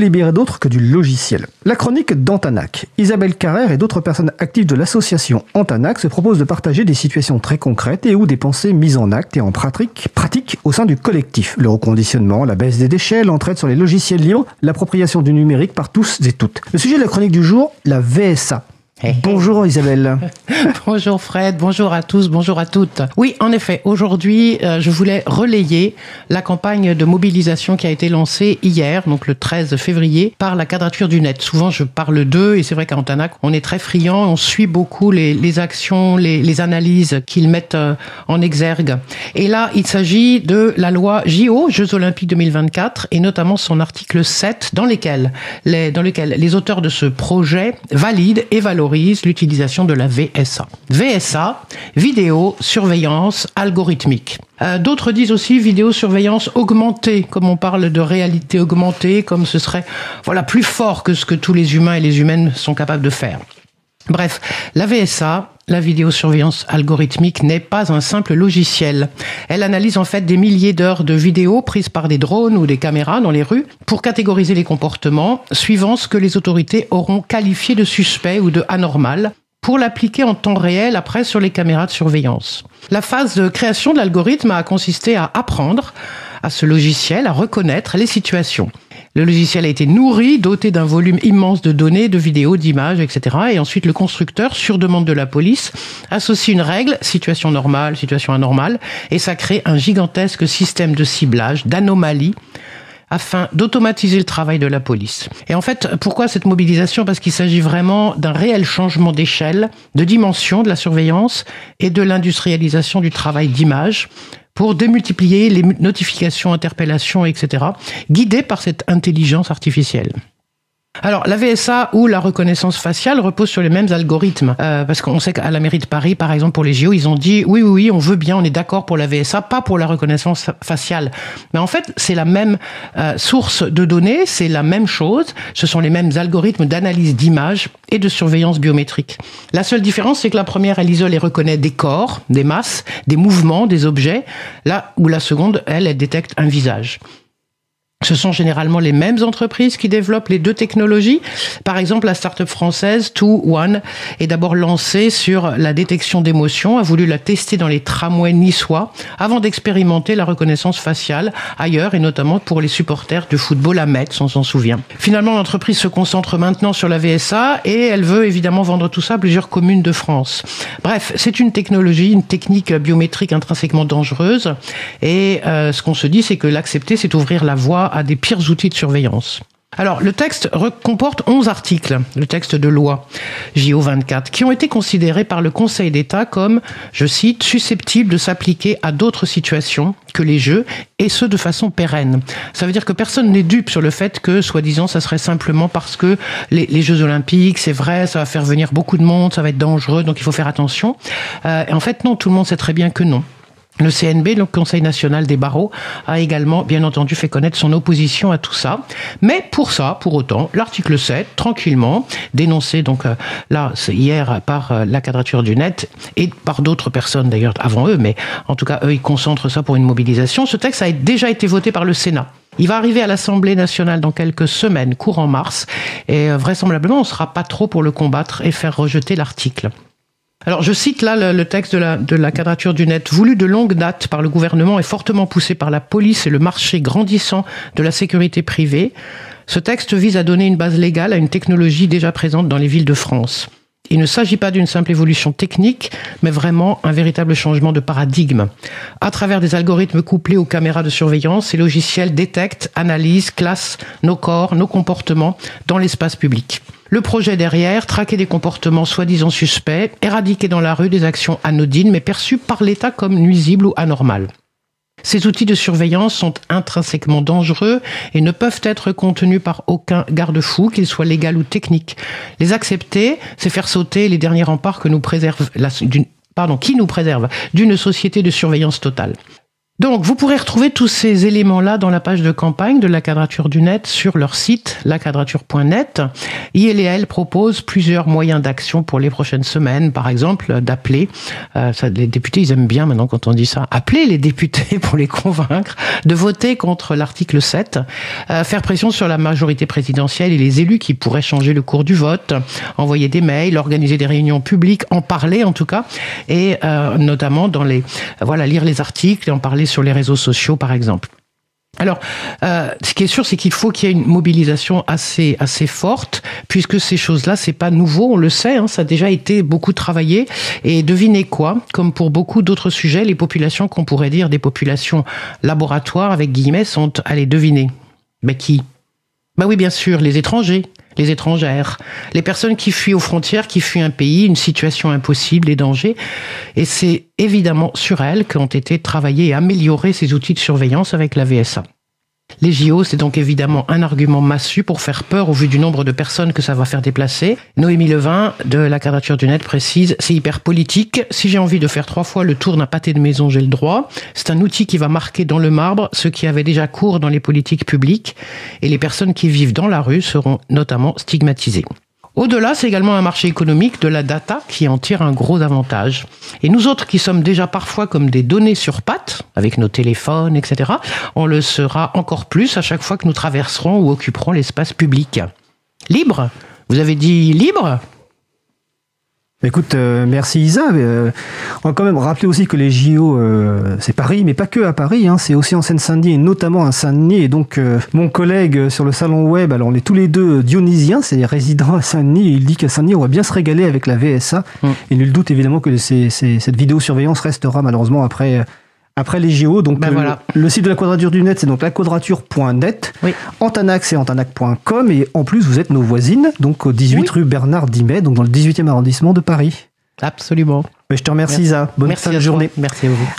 libérer d'autres que du logiciel. La chronique d'Antanac. Isabelle Carrère et d'autres personnes actives de l'association Antanac se proposent de partager des situations très concrètes et ou des pensées mises en acte et en pratique, pratique au sein du collectif. Le reconditionnement, la baisse des déchets, l'entraide sur les logiciels libres, l'appropriation du numérique par tous et toutes. Le sujet de la chronique du jour, la VSA. Bonjour Isabelle. bonjour Fred, bonjour à tous, bonjour à toutes. Oui, en effet, aujourd'hui, euh, je voulais relayer la campagne de mobilisation qui a été lancée hier, donc le 13 février, par la quadrature du net. Souvent, je parle d'eux, et c'est vrai qu'à Antanac, on est très friand, on suit beaucoup les, actions, les, analyses qu'ils mettent euh, en exergue. Et là, il s'agit de la loi JO, Jeux Olympiques 2024, et notamment son article 7, dans, lesquels les, dans lequel les auteurs de ce projet valident et valorisent l'utilisation de la VSA. VSA, vidéo surveillance algorithmique. Euh, d'autres disent aussi vidéosurveillance augmentée, comme on parle de réalité augmentée, comme ce serait voilà plus fort que ce que tous les humains et les humaines sont capables de faire. Bref, la VSA, la vidéosurveillance algorithmique n'est pas un simple logiciel. Elle analyse en fait des milliers d'heures de vidéos prises par des drones ou des caméras dans les rues pour catégoriser les comportements suivant ce que les autorités auront qualifié de suspect ou de anormal pour l'appliquer en temps réel après sur les caméras de surveillance. La phase de création de l'algorithme a consisté à apprendre à ce logiciel à reconnaître les situations. Le logiciel a été nourri, doté d'un volume immense de données, de vidéos, d'images, etc. Et ensuite, le constructeur, sur demande de la police, associe une règle, situation normale, situation anormale, et ça crée un gigantesque système de ciblage, d'anomalies, afin d'automatiser le travail de la police. Et en fait, pourquoi cette mobilisation? Parce qu'il s'agit vraiment d'un réel changement d'échelle, de dimension de la surveillance et de l'industrialisation du travail d'image pour démultiplier les notifications, interpellations, etc., guidées par cette intelligence artificielle. Alors, la VSA ou la reconnaissance faciale repose sur les mêmes algorithmes. Euh, parce qu'on sait qu'à la mairie de Paris, par exemple, pour les JO, ils ont dit oui, oui, oui, on veut bien, on est d'accord pour la VSA, pas pour la reconnaissance faciale. Mais en fait, c'est la même euh, source de données, c'est la même chose. Ce sont les mêmes algorithmes d'analyse d'images et de surveillance biométrique. La seule différence, c'est que la première, elle isole et reconnaît des corps, des masses, des mouvements, des objets, là où la seconde, elle, elle détecte un visage. Ce sont généralement les mêmes entreprises qui développent les deux technologies. Par exemple, la start-up française Two One est d'abord lancée sur la détection d'émotions, a voulu la tester dans les tramways niçois avant d'expérimenter la reconnaissance faciale ailleurs et notamment pour les supporters de football à Metz, on s'en souvient. Finalement, l'entreprise se concentre maintenant sur la VSA et elle veut évidemment vendre tout ça à plusieurs communes de France. Bref, c'est une technologie, une technique biométrique intrinsèquement dangereuse et euh, ce qu'on se dit, c'est que l'accepter, c'est ouvrir la voie à des pires outils de surveillance. Alors, le texte comporte 11 articles, le texte de loi JO24, qui ont été considérés par le Conseil d'État comme, je cite, susceptibles de s'appliquer à d'autres situations que les jeux, et ce de façon pérenne. Ça veut dire que personne n'est dupe sur le fait que, soi-disant, ça serait simplement parce que les, Jeux Olympiques, c'est vrai, ça va faire venir beaucoup de monde, ça va être dangereux, donc il faut faire attention. Euh, et en fait, non, tout le monde sait très bien que non. Le CNB, le Conseil national des barreaux, a également, bien entendu, fait connaître son opposition à tout ça. Mais pour ça, pour autant, l'article 7, tranquillement, dénoncé donc euh, là, hier par euh, la quadrature du net et par d'autres personnes d'ailleurs avant eux, mais en tout cas, eux, ils concentrent ça pour une mobilisation. Ce texte a déjà été voté par le Sénat. Il va arriver à l'Assemblée nationale dans quelques semaines, courant mars, et euh, vraisemblablement, on ne sera pas trop pour le combattre et faire rejeter l'article. Alors je cite là le, texte de la, de la quadrature du net, voulu de longue date par le gouvernement et fortement poussé par la police et le marché grandissant de la sécurité privée. Ce texte vise à donner une base légale à une technologie déjà présente dans les villes de France. Il ne s'agit pas d'une simple évolution technique, mais vraiment un véritable changement de paradigme. À travers des algorithmes couplés aux caméras de surveillance, ces logiciels détectent, analysent, classent nos corps, nos comportements dans l'espace public. Le projet derrière, traquer des comportements soi-disant suspects, éradiquer dans la rue des actions anodines mais perçues par l'État comme nuisibles ou anormales. Ces outils de surveillance sont intrinsèquement dangereux et ne peuvent être contenus par aucun garde-fou, qu'il soit légal ou technique. Les accepter, c'est faire sauter les derniers remparts que nous préserve pardon, qui nous préserve d'une société de surveillance totale. Donc, vous pourrez retrouver tous ces éléments-là dans la page de campagne de la Quadrature du Net sur leur site, laquadrature.net. ILL propose plusieurs moyens d'action pour les prochaines semaines. Par exemple, d'appeler, euh, les députés, ils aiment bien maintenant quand on dit ça, appeler les députés pour les convaincre de voter contre l'article 7, euh, faire pression sur la majorité présidentielle et les élus qui pourraient changer le cours du vote, envoyer des mails, organiser des réunions publiques, en parler en tout cas, et euh, notamment dans les, voilà, lire les articles et en parler sur les réseaux sociaux, par exemple. Alors, euh, ce qui est sûr, c'est qu'il faut qu'il y ait une mobilisation assez assez forte, puisque ces choses-là, c'est pas nouveau, on le sait, hein, ça a déjà été beaucoup travaillé. Et devinez quoi Comme pour beaucoup d'autres sujets, les populations qu'on pourrait dire des populations laboratoires avec guillemets sont allez deviner. Mais qui? Ben oui, bien sûr, les étrangers, les étrangères, les personnes qui fuient aux frontières, qui fuient un pays, une situation impossible, les dangers. Et c'est évidemment sur elles qu'ont été travaillés et améliorés ces outils de surveillance avec la VSA. Les JO, c'est donc évidemment un argument massu pour faire peur au vu du nombre de personnes que ça va faire déplacer. Noémie Levin de la Quadrature du Net précise, c'est hyper politique. Si j'ai envie de faire trois fois le tour d'un pâté de maison, j'ai le droit. C'est un outil qui va marquer dans le marbre ce qui avait déjà cours dans les politiques publiques et les personnes qui vivent dans la rue seront notamment stigmatisées. Au-delà, c'est également un marché économique de la data qui en tire un gros avantage. Et nous autres qui sommes déjà parfois comme des données sur pattes, avec nos téléphones, etc., on le sera encore plus à chaque fois que nous traverserons ou occuperons l'espace public. Libre? Vous avez dit libre? Écoute, euh, merci Isa. Euh, on va quand même rappeler aussi que les JO, euh, c'est Paris, mais pas que à Paris, hein, c'est aussi en Seine-Saint-Denis et notamment à Saint-Denis. Et donc, euh, mon collègue sur le salon web, alors on est tous les deux dionysiens, c'est résidents à Saint-Denis, il dit qu'à Saint-Denis, on va bien se régaler avec la VSA. Mm. Et nul doute évidemment que c'est- c'est- cette vidéosurveillance restera malheureusement après, après les JO. Donc, Ben voilà. le site de la quadrature du net, c'est donc laquadrature.net. Oui. Antanac, c'est antanac.com. Et en plus, vous êtes nos voisines, donc au 18 Oui. rue Bernard Dimet, donc dans le 18e arrondissement de Paris. Absolument. Mais je te remercie, Isa. Bonne Merci fin de toi. journée. Merci à vous.